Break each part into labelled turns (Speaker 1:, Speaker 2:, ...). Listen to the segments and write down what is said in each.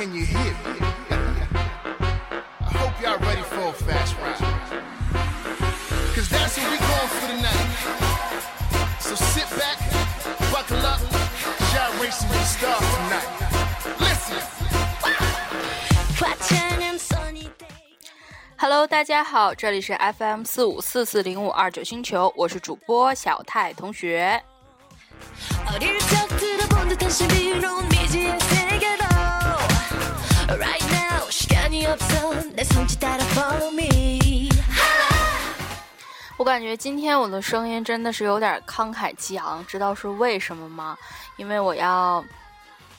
Speaker 1: can you hear me? I hope y'all ready for a fast ride. Cause that's what we for tonight. So sit back, buckle up, shy racing with star tonight. Listen.
Speaker 2: Hello，大家好，这里是 FM 四五四四零五二九星球，我是主播小泰同学。
Speaker 3: Right now 시간이 없어 내 손짓 따라 follow me
Speaker 2: 我感觉今天我的声音真的是有点慷慨激昂，知道是为什么吗？因为我要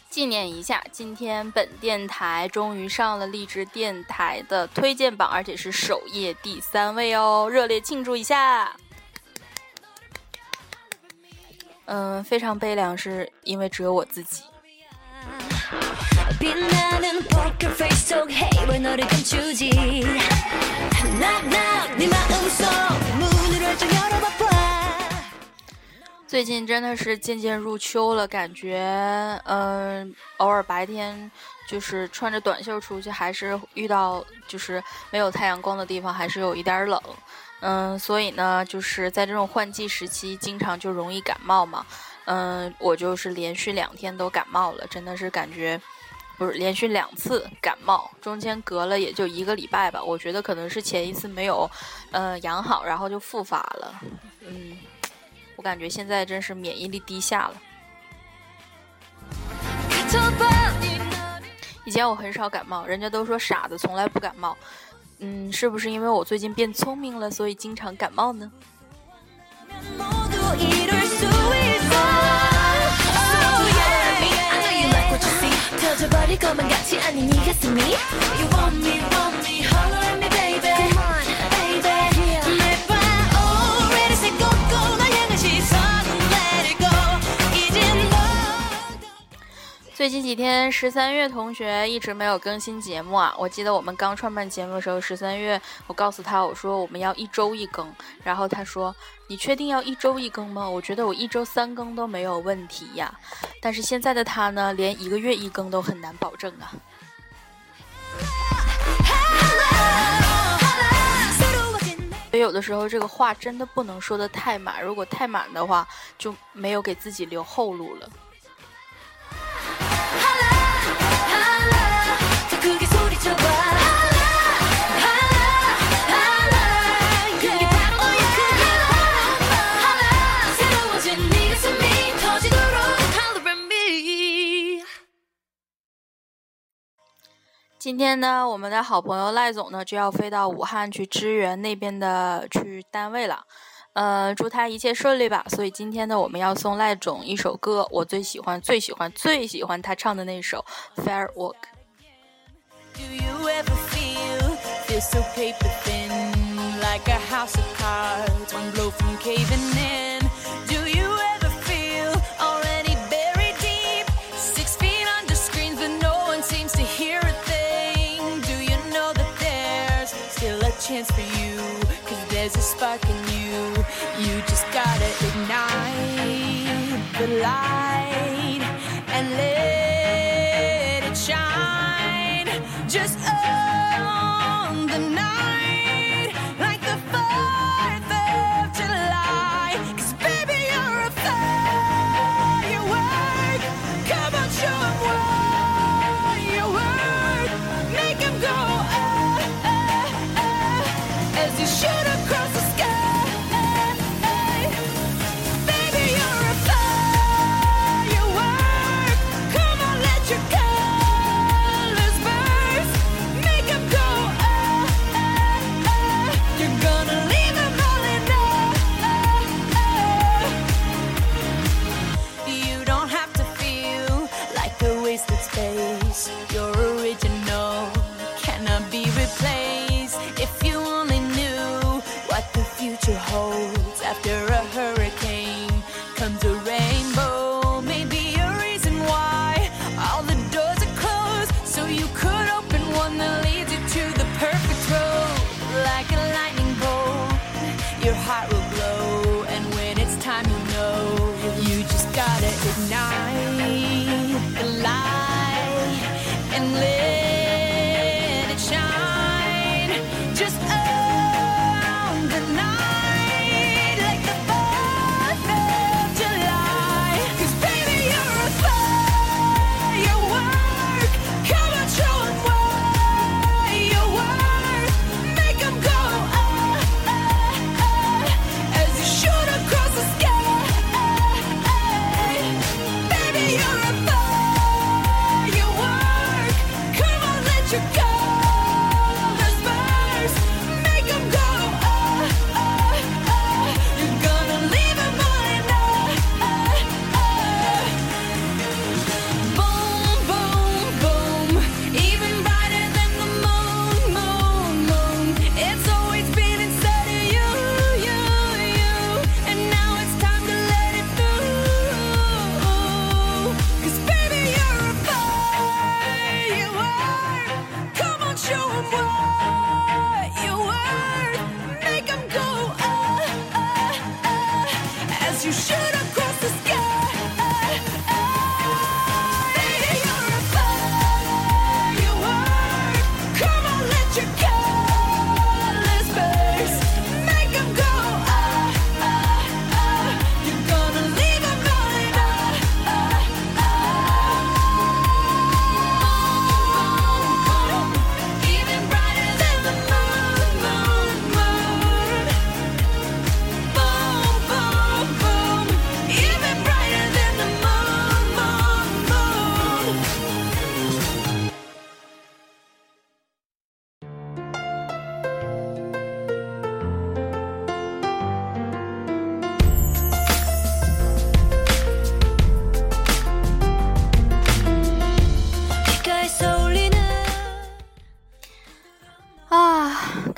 Speaker 2: 纪念一下，今天本电台终于上了励志电台的推荐榜，而且是首页第三位哦，热烈庆祝一下！嗯，非常悲凉，是因为只有我自己。
Speaker 3: 빛나는 poker face 속 hey 왜 너를 감추지 Knock knock 네 마음속 문을 활짝 열어봐봐
Speaker 2: 最近真的是渐渐入秋了，感觉嗯、偶尔白天就是穿着短袖出去，还是遇到就是没有太阳光的地方，还是有一点儿冷。嗯，所以呢，就是在这种换季时期，经常就容易感冒嘛。嗯，我就是连续两天都感冒了，真的是感觉 不是连续两次感冒，中间隔了也就一个礼拜吧。我觉得可能是前一次没有，呃，养好，然后就复发了。嗯，我感觉现在真是免疫力低下了。以前我很少感冒，人家都说傻子从来不感冒。嗯，是不是因为我最近变聪明了，所以经常感冒呢？
Speaker 3: 버릴 것만 같지 않니 네 가슴이 You want me want me holler
Speaker 2: 最近几天十三月同学一直没有更新节目啊我记得我们刚创办节目的时候十三月我告诉他我说我们要一周一更然后他说你确定要一周一更吗？我觉得我一周三更都没有问题呀。但是现在的他呢连一个月一更都很难保证啊。所以有的时候这个话真的不能说的太满如果太满的话就没有给自己留后路了。今天呢，我们的好朋友赖总呢就要飞到武汉去支援那边的去单位了，呃，祝他一切顺利吧。所以今天呢，我们要送赖总一首歌，我最喜欢、最喜欢、最喜欢他唱的那首《Firework》。
Speaker 4: Do ignite the light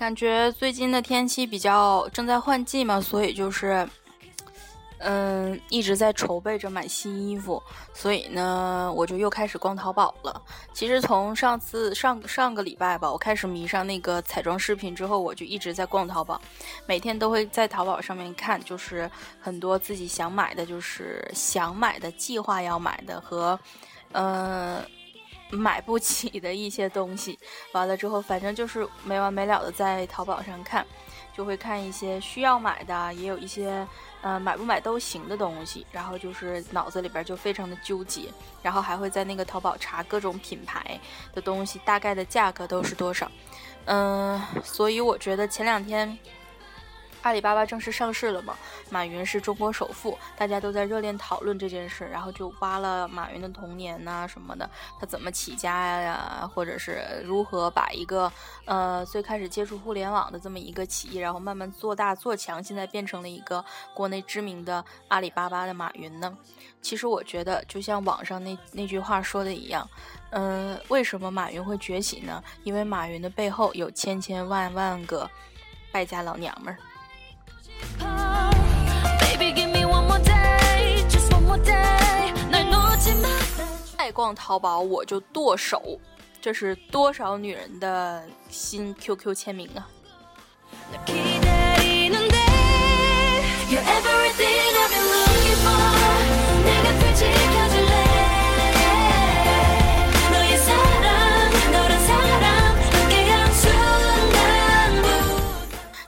Speaker 2: 感觉最近的天气比较正在换季嘛，所以就是，嗯，一直在筹备着买新衣服，所以呢，我就又开始逛淘宝了。其实从上次上上个礼拜吧，我开始迷上那个彩妆视频之后，我就一直在逛淘宝，每天都会在淘宝上面看，就是很多自己想买的，就是想买的、计划要买的和，嗯、买不起的一些东西。完了之后，反正就是没完没了的在淘宝上看，就会看一些需要买的，也有一些呃买不买都行的东西。然后就是脑子里边就非常的纠结，然后还会在那个淘宝查各种品牌的东西，大概的价格都是多少。嗯、所以我觉得前两天。阿里巴巴正式上市了嘛？马云是中国首富，大家都在热烈讨论这件事，然后就挖了马云的童年呐、什么的，他怎么起家呀，或者是如何把一个呃最开始接触互联网的这么一个企业，然后慢慢做大做强，现在变成了一个国内知名的阿里巴巴的马云呢？其实我觉得，就像网上那那句话说的一样，嗯、为什么马云会崛起呢？因为马云的背后有千千万万个败家老娘们儿。爱逛淘宝我就剁手，这是多少女人的新 QQ 签名啊！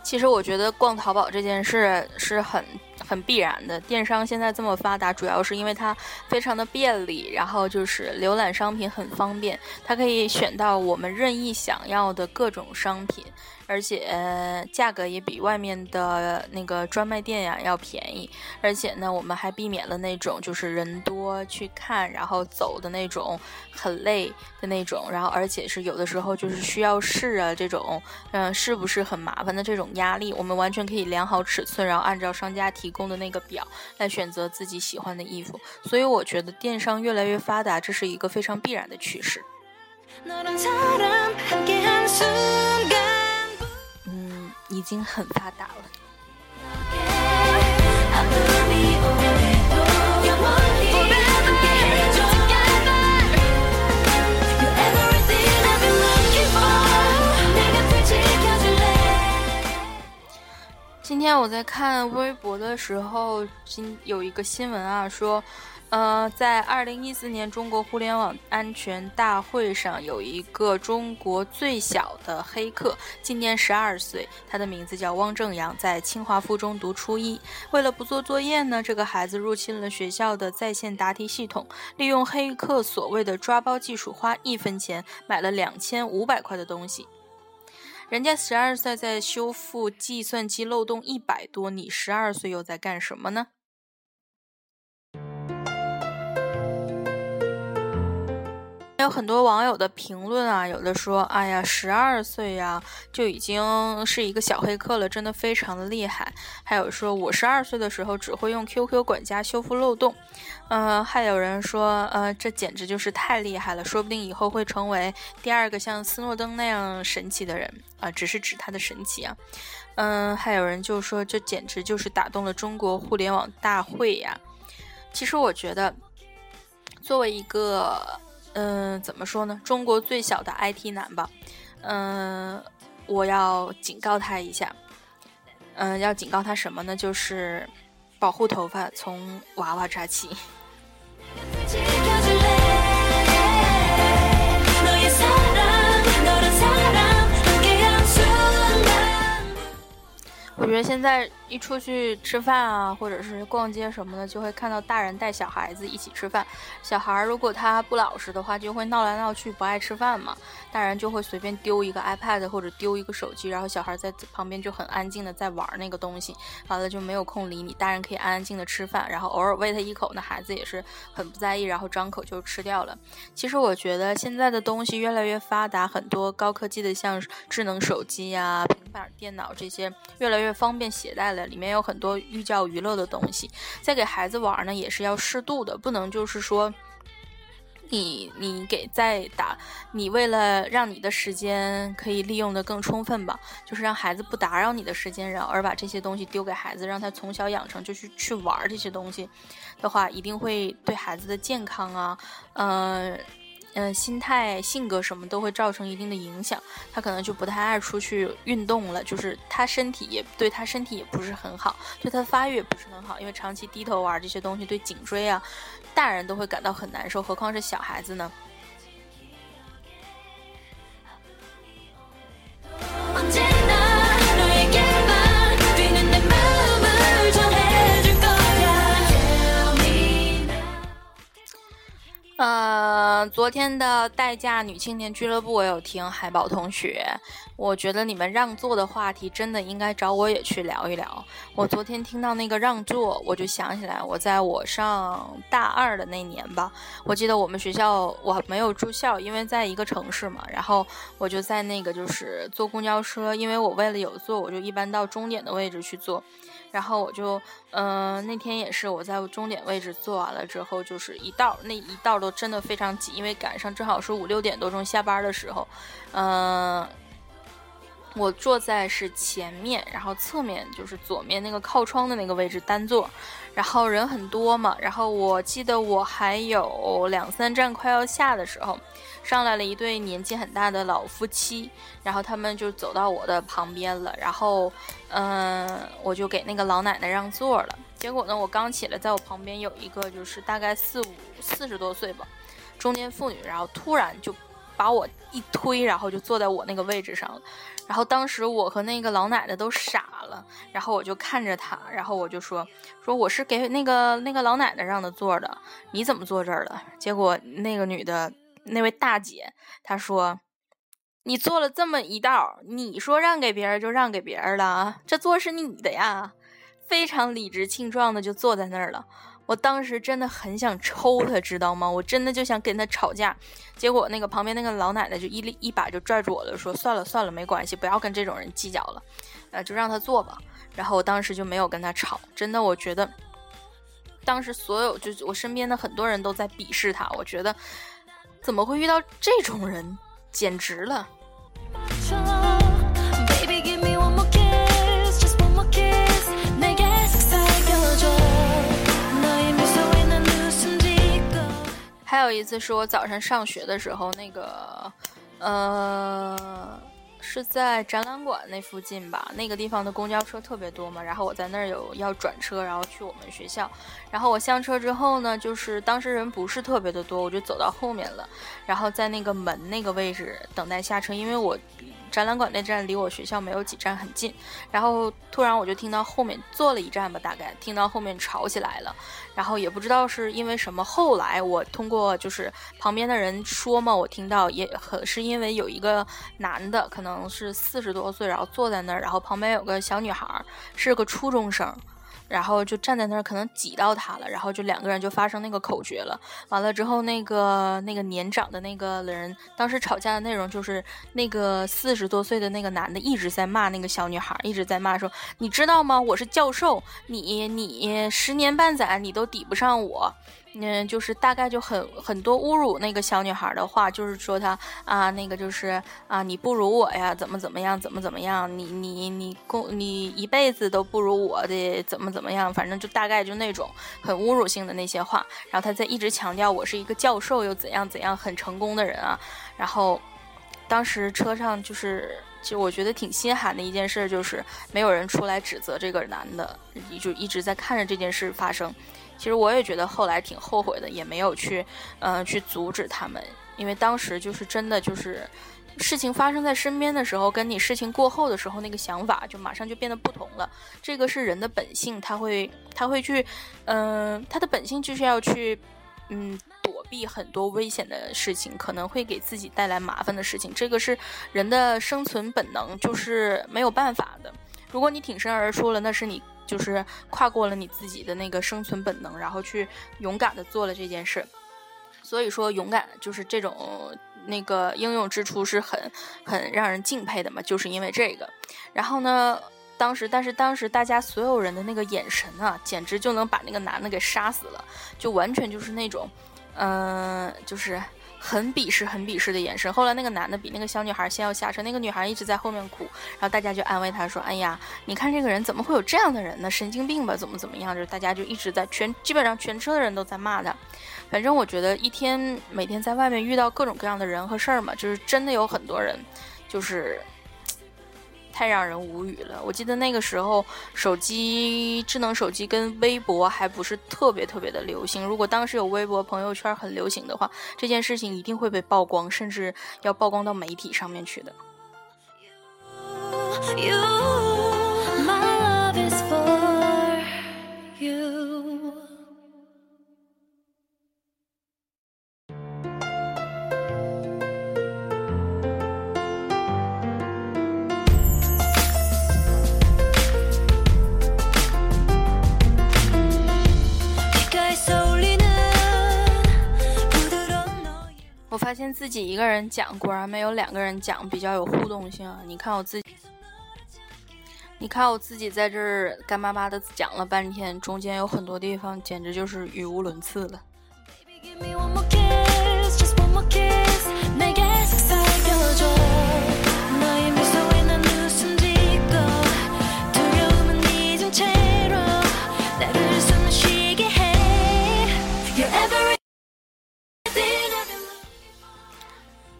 Speaker 2: 其实我觉得逛淘宝这件事是很很必然的。电商现在这么发达，主要是因为它非常的便利，然后就是浏览商品很方便，它可以选到我们任意想要的各种商品，而且、呃价格也比外面的那个专卖店呀要便宜。而且呢，我们还避免了那种就是人多去看，然后走的那种很累的那种，然后而且是有的时候就是需要试啊这种，嗯、是不是很麻烦的这种压力，我们完全可以量好尺寸，然后按照商家提供的那个表来选择自己喜欢的衣服。所以我觉得电商越来越发达，这是一个非常必然的趋势。
Speaker 3: 너란 사람 함께한 순간부터
Speaker 2: 嗯， 已经很发达了。今天我在看微博的时候今有一个新闻啊说呃，在二零一四年中国互联网安全大会上，有一个中国最小的黑客，今年十二岁，他的名字叫汪正阳，在清华附中读初一。为了不做作业呢，这个孩子入侵了学校的在线答题系统，利用黑客所谓的抓包技术，花一分钱买了两千五百块的东西。人家十二岁在修复计算机漏洞一百多，你十二岁又在干什么呢？有很多网友的评论啊，有的说，哎呀，十二岁呀就已经是一个小黑客了，真的非常的厉害。还有说，我十二岁的时候只会用 QQ 管家修复漏洞。嗯、还有人说，呃，这简直就是太厉害了，说不定以后会成为第二个像斯诺登那样神奇的人啊、只是指他的神奇啊。嗯，还有人就说，这简直就是打动了中国互联网大会呀。其实我觉得，作为一个嗯怎么说呢？中国最小的 it 男吧。嗯我要警告他一下。嗯要警告他什么呢？就是保护头发从娃娃抓起。我觉得现在一出去吃饭啊，或者是逛街什么的，就会看到大人带小孩子一起吃饭。小孩如果他不老实的话，就会闹来闹去，不爱吃饭嘛。大人就会随便丢一个 iPad 或者丢一个手机，然后小孩在旁边就很安静的在玩那个东西，完了就没有空理你。大人可以安安静的吃饭，然后偶尔喂他一口，那孩子也是很不在意，然后张口就吃掉了。其实我觉得现在的东西越来越发达，很多高科技的像智能手机呀、平板电脑这些越来越方便携带里面有很多寓教于乐的东西。在给孩子玩呢，也是要适度的，不能就是说。你你给在打，你为了让你的时间可以利用的更充分吧，就是让孩子不打扰你的时间，然后而把这些东西丢给孩子，让他从小养成就去去玩这些东西的话，一定会对孩子的健康啊，嗯、嗯、心态、性格什么都会造成一定的影响。他可能就不太爱出去运动了，就是他身体也对他身体也不是很好，对他发育也不是很好，因为长期低头玩这些东西对颈椎啊，大人都会感到很难受，何况是小孩子呢？呃，昨天的代驾女青年俱乐部我有听海宝同学，我觉得你们让座的话题真的应该找我也去聊一聊。我昨天听到那个让座，我就想起来，我在我上大二的那年吧，我记得我们学校我没有住校，因为在一个城市嘛，然后我就在那个就是坐公交车，因为我为了有座，我就一般到终点的位置去坐。然后我就，嗯、那天也是我在终点位置坐完了之后，就是一道那一道都真的非常挤，因为赶上正好是五六点多钟下班的时候，嗯、我坐在是前面，然后侧面就是左面那个靠窗的那个位置单座，然后人很多嘛，然后我记得我还有两三站快要下的时候，上来了一对年纪很大的老夫妻，然后他们就走到我的旁边了，然后，嗯、我就给那个老奶奶让座了。结果呢，我刚起来，在我旁边有一个就是大概四五四十多岁吧，中年妇女，然后突然就把我一推，然后就坐在我那个位置上了。然后当时我和那个老奶奶都傻了，然后我就看着她，然后我就说说我是给那个那个老奶奶让的座的，你怎么坐这儿了？结果那个女的那位大姐她说。你坐了这么一道，你说让给别人就让给别人了啊，这座是你的呀，非常理直气壮的就坐在那儿了。我当时真的很想抽他，知道吗？我真的就想跟他吵架。结果那个旁边那个老奶奶就一力一把就拽住我了，说算了算了，没关系，不要跟这种人计较了，呃，就让他坐吧。然后我当时就没有跟他吵，真的，我觉得当时所有就是我身边的很多人都在鄙视他，我觉得怎么会遇到这种人，简直了。还有一次是我早上上学的时候，那个，呃，是在展览馆那附近吧，那个地方的公交车特别多嘛，然后我在那儿有要转车，然后去我们学校，然后我上车之后呢，就是当时人不是特别的多，我就走到后面了，然后在那个门那个位置等待下车，因为我展览馆那站离我学校没有几站很近，然后突然我就听到后面坐了一站吧，大概听到后面吵起来了。然后也不知道是因为什么。后来我通过就是旁边的人说嘛，我听到也很是因为有一个男的，可能是四十多岁，然后坐在那儿，然后旁边有个小女孩，是个初中生。然后就站在那儿，可能挤到他了，然后就两个人就发生那个口角了。完了之后，那个那个年长的那个人，当时吵架的内容就是那个四十多岁的那个男的一直在骂那个小女孩，一直在骂说：“你知道吗？我是教授，你你十年半载你都抵不上我。”嗯，就是大概就很很多侮辱那个小女孩的话，就是说她啊，那个就是啊，你不如我呀，怎么怎么样，怎么怎么样，你你你公你一辈子都不如我的，怎么怎么样，反正就大概就那种很侮辱性的那些话。然后他在一直强调我是一个教授，又怎样怎样很成功的人啊。然后当时车上就是，其实我觉得挺心寒的一件事，就是没有人出来指责这个男的，就一直在看着这件事发生。其实我也觉得后来挺后悔的，也没有去，嗯、去阻止他们，因为当时就是真的就是，事情发生在身边的时候，跟你事情过后的时候那个想法就马上就变得不同了。这个是人的本性，他会他会去，嗯、他的本性就是要去，嗯，躲避很多危险的事情，可能会给自己带来麻烦的事情，这个是人的生存本能，就是没有办法的。如果你挺身而出了，那是你就是跨过了你自己的那个生存本能，然后去勇敢的做了这件事。所以说，勇敢就是这种那个英勇之处是很很让人敬佩的嘛，就是因为这个。然后呢，当时但是当时大家所有人的那个眼神啊，简直就能把那个男的给杀死了，就完全就是那种，嗯、就是。很鄙视、很鄙视的眼神。后来那个男的比那个小女孩先要下车，那个女孩一直在后面哭，然后大家就安慰她说：“哎呀，你看这个人怎么会有这样的人呢？神经病吧？怎么怎么样？”就是大家就一直在全基本上全车的人都在骂他。反正我觉得一天每天在外面遇到各种各样的人和事儿嘛，就是真的有很多人，就是太让人无语了。我记得那个时候手机、智能手机跟微博还不是特别特别的流行。如果当时有微博、朋友圈很流行的话，这件事情一定会被曝光，甚至要曝光到媒体上面去的。
Speaker 3: You, my love is for
Speaker 2: 自己一个人讲，果然没有两个人讲比较有互动性啊！你看我自己，你看我自己在这儿干巴巴的讲了半天，中间有很多地方简直就是语无伦次了。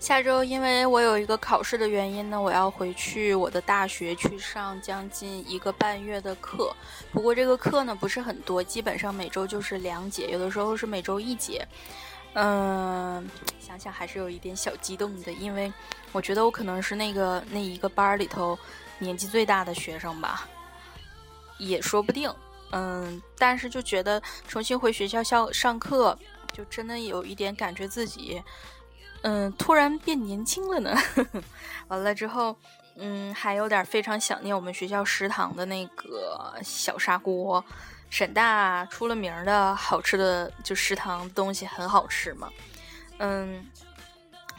Speaker 2: 下周因为我有一个考试的原因呢，我要回去我的大学去上将近一个半月的课。不过这个课呢不是很多，基本上每周就是两节，有的时候是每周一节。嗯，想想还是有一点小激动的，因为我觉得我可能是那个那一个班里头年纪最大的学生吧，也说不定。嗯，但是就觉得重新回学校校上课，就真的有一点感觉自己。嗯，突然变年轻了呢。完了之后，嗯，还有点非常想念我们学校食堂的那个小砂锅。沈大出了名的好吃的，就食堂东西很好吃嘛。嗯，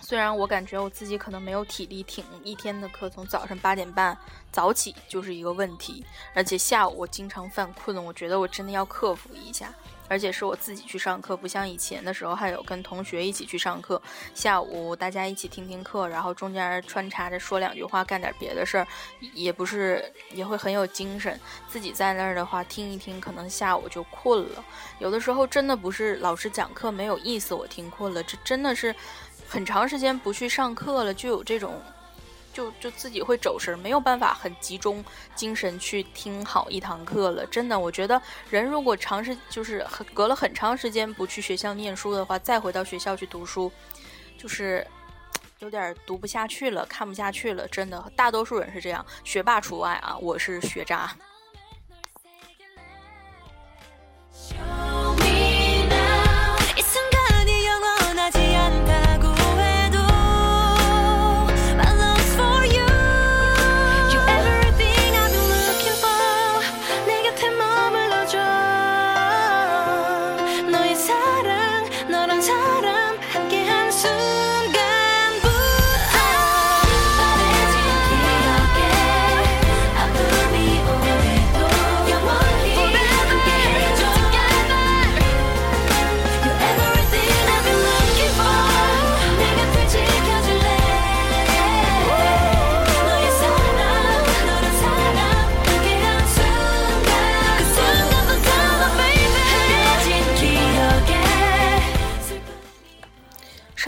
Speaker 2: 虽然我感觉我自己可能没有体力挺一天的课，从早上八点半早起就是一个问题，而且下午我经常犯困，我觉得我真的要克服一下。而且是我自己去上课，不像以前的时候还有跟同学一起去上课，下午大家一起听听课，然后中间穿插着说两句话，干点别的事儿，也不是也会很有精神。自己在那儿的话，听一听，可能下午就困了。有的时候真的不是老师讲课没有意思，我听困了，这真的是很长时间不去上课了，就有这种。就就自己会走神，没有办法很集中精神去听好一堂课了。真的，我觉得人如果长时就是隔了很长时间不去学校念书的话，再回到学校去读书，就是有点读不下去了，看不下去了。真的，大多数人是这样，学霸除外啊，我是学渣。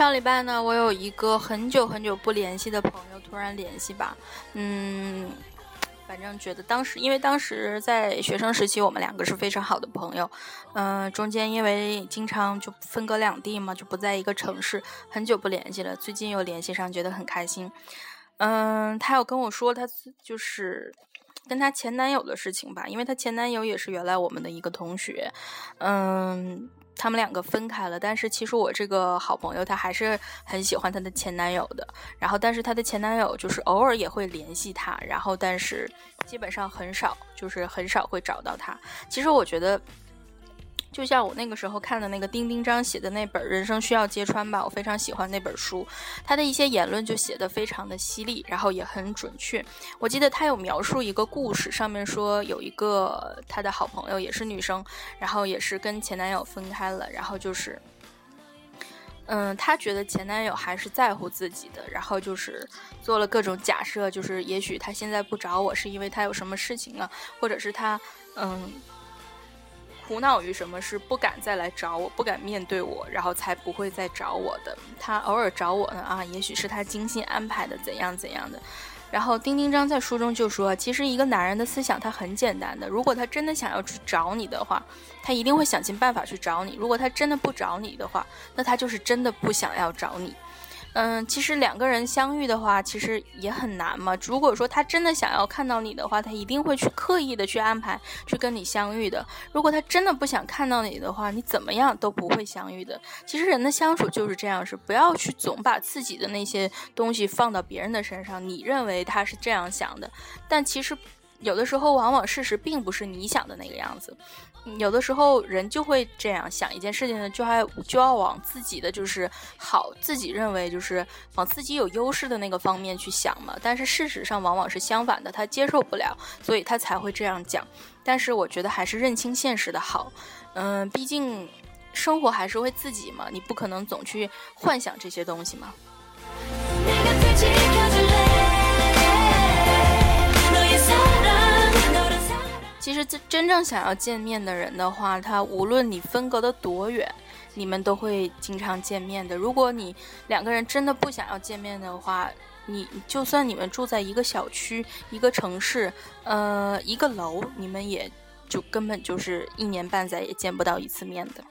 Speaker 2: 上礼拜呢，我有一个很久很久不联系的朋友突然联系吧，嗯，反正觉得当时，因为当时在学生时期，我们两个是非常好的朋友，嗯、中间因为经常就分隔两地嘛，就不在一个城市，很久不联系了，最近又联系上，觉得很开心。嗯，她有跟我说，她自就是跟她前男友的事情吧，因为她前男友也是原来我们的一个同学，嗯。他们两个分开了，但是其实我这个好朋友她还是很喜欢她的前男友的。然后，但是她的前男友就是偶尔也会联系她，然后但是基本上很少，就是很少会找到她。其实我觉得，就像我那个时候看的那个丁丁章写的那本《人生需要揭穿》吧，我非常喜欢那本书，他的一些言论就写得非常的犀利，然后也很准确。我记得他有描述一个故事，上面说有一个他的好朋友也是女生，然后也是跟前男友分开了，然后就是。嗯，她觉得前男友还是在乎自己的，然后就是做了各种假设，就是也许他现在不找我是因为他有什么事情了，或者是他嗯苦恼于什么是不敢再来找我，不敢面对我，然后才不会再找我的。他偶尔找我呢啊，也许是他精心安排的，怎样怎样的。然后丁丁章在书中就说，其实一个男人的思想他很简单的，如果他真的想要去找你的话，他一定会想尽办法去找你；如果他真的不找你的话，那他就是真的不想要找你。嗯，其实两个人相遇的话，其实也很难嘛。如果说他真的想要看到你的话，他一定会去刻意的去安排去跟你相遇的。如果他真的不想看到你的话，你怎么样都不会相遇的。其实人的相处就是这样，是不要去总把自己的那些东西放到别人的身上。你认为他是这样想的，但其实有的时候往往事实并不是你想的那个样子。有的时候人就会这样想一件事情呢，就还就要往自己的就是好，自己认为就是往自己有优势的那个方面去想嘛。但是事实上往往是相反的，他接受不了，所以他才会这样讲。但是我觉得还是认清现实的好，嗯，毕竟生活还是为自己嘛，你不可能总去幻想这些东西嘛。其实真真正想要见面的人的话，他无论你分隔的多远，你们都会经常见面的。如果你两个人真的不想要见面的话，你就算你们住在一个小区、一个城市、呃一个楼，你们也就根本就是一年半载也见不到一次面的。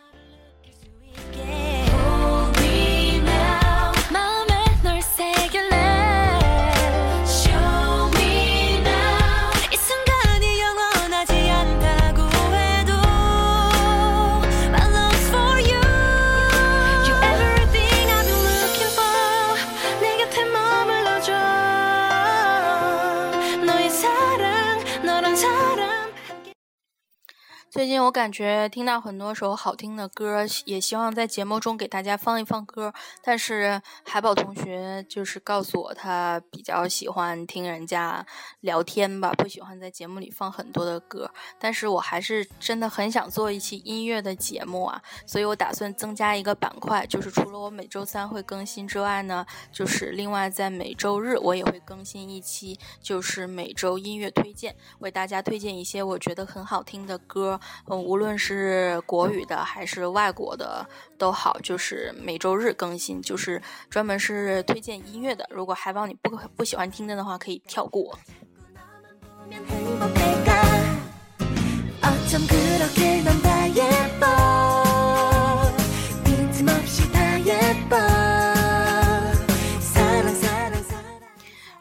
Speaker 2: 我感觉听到很多首好听的歌，也希望在节目中给大家放一放歌。但是海宝同学就是告诉我，他比较喜欢听人家聊天吧，不喜欢在节目里放很多的歌。但是我还是真的很想做一期音乐的节目啊，所以我打算增加一个板块，就是除了我每周三会更新之外呢，就是另外在每周日我也会更新一期，就是每周音乐推荐，为大家推荐一些我觉得很好听的歌。无论是国语的还是外国的都好，就是每周日更新，就是专门是推荐音乐的。如果海宝你不不喜欢听的的话，可以跳过。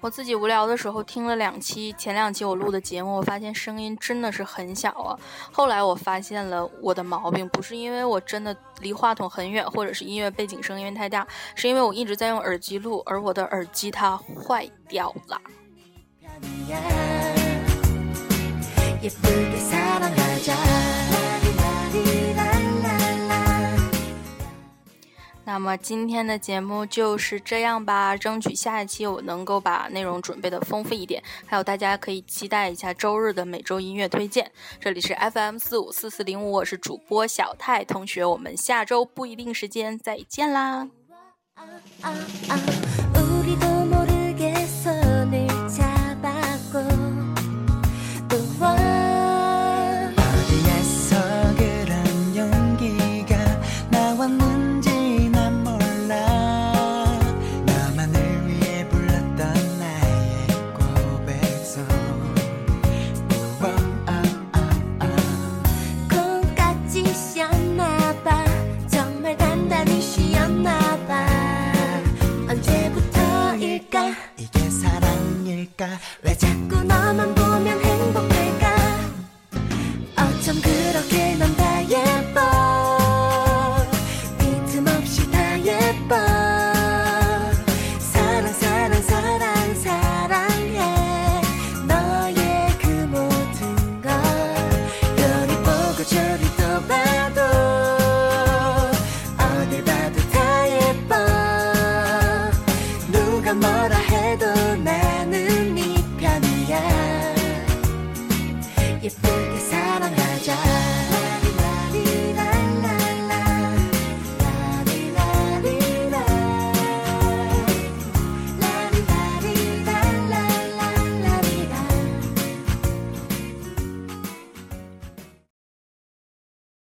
Speaker 2: 我自己无聊的时候听了两期，前两期我录的节目，我发现声音真的是很小啊。后来我发现了我的毛病，不是因为我真的离话筒很远，或者是音乐背景声音太大，是因为我一直在用耳机录，而我的耳机它坏掉了。
Speaker 3: 편이야 예쁘게 사랑하자
Speaker 2: 那么今天的节目就是这样吧，争取下一期我能够把内容准备的丰富一点，还有大家可以期待一下周日的每周音乐推荐。这里是 FM 四五四四零五，我是主播小泰同学，我们下周不一定时间再见啦。
Speaker 3: 왜 자꾸 너만 보면 행복할까?
Speaker 5: 어쩜 그